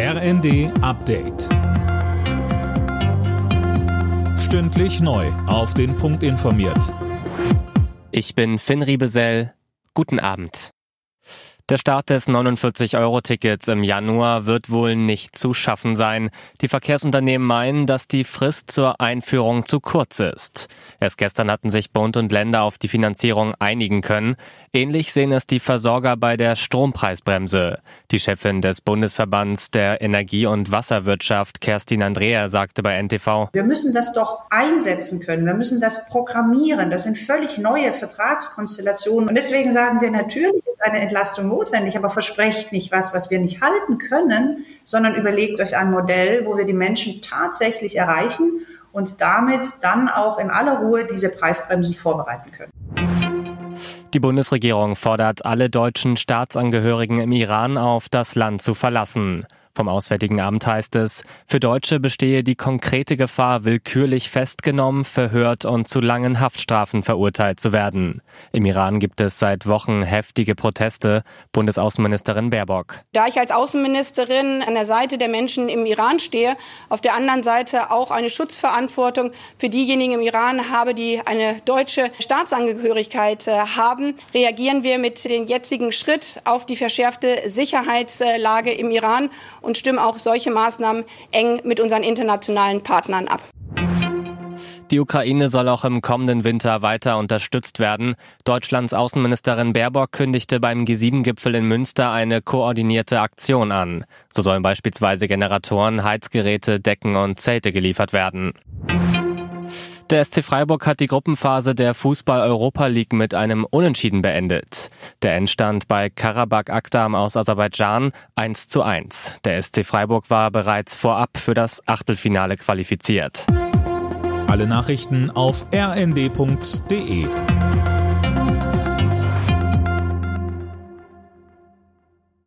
RND Update. Stündlich neu. Auf den Punkt informiert. Ich bin Finn Riebesell. Guten Abend. Der Start des 49-Euro-Tickets im Januar wird wohl nicht zu schaffen sein. Die Verkehrsunternehmen meinen, dass die Frist zur Einführung zu kurz ist. Erst gestern hatten sich Bund und Länder auf die Finanzierung einigen können. Ähnlich sehen es die Versorger bei der Strompreisbremse. Die Chefin des Bundesverbands der Energie- und Wasserwirtschaft, Kerstin Andrea, sagte bei NTV, Wir müssen das doch einsetzen können. Wir müssen das programmieren. Das sind völlig neue Vertragskonstellationen. Und deswegen sagen wir natürlich, ist eine Entlastung notwendig, aber versprecht nicht was, was wir nicht halten können, sondern überlegt euch ein Modell, wo wir die Menschen tatsächlich erreichen und damit dann auch in aller Ruhe diese Preisbremsen vorbereiten können. Die Bundesregierung fordert alle deutschen Staatsangehörigen im Iran auf, das Land zu verlassen. Vom Auswärtigen Amt heißt es, für Deutsche bestehe die konkrete Gefahr, willkürlich festgenommen, verhört und zu langen Haftstrafen verurteilt zu werden. Im Iran gibt es seit Wochen heftige Proteste. Bundesaußenministerin Baerbock. Da ich als Außenministerin an der Seite der Menschen im Iran stehe, auf der anderen Seite auch eine Schutzverantwortung für diejenigen im Iran habe, die eine deutsche Staatsangehörigkeit haben, reagieren wir mit dem jetzigen Schritt auf die verschärfte Sicherheitslage im Iran und stimmen auch solche Maßnahmen eng mit unseren internationalen Partnern ab. Die Ukraine soll auch im kommenden Winter weiter unterstützt werden. Deutschlands Außenministerin Baerbock kündigte beim G7-Gipfel in Münster eine koordinierte Aktion an. So sollen beispielsweise Generatoren, Heizgeräte, Decken und Zelte geliefert werden. Der SC Freiburg hat die Gruppenphase der Fußball-Europa League mit einem Unentschieden beendet. Der Endstand bei Karabakh Akdam aus Aserbaidschan 1 zu 1. Der SC Freiburg war bereits vorab für das Achtelfinale qualifiziert. Alle Nachrichten auf rnd.de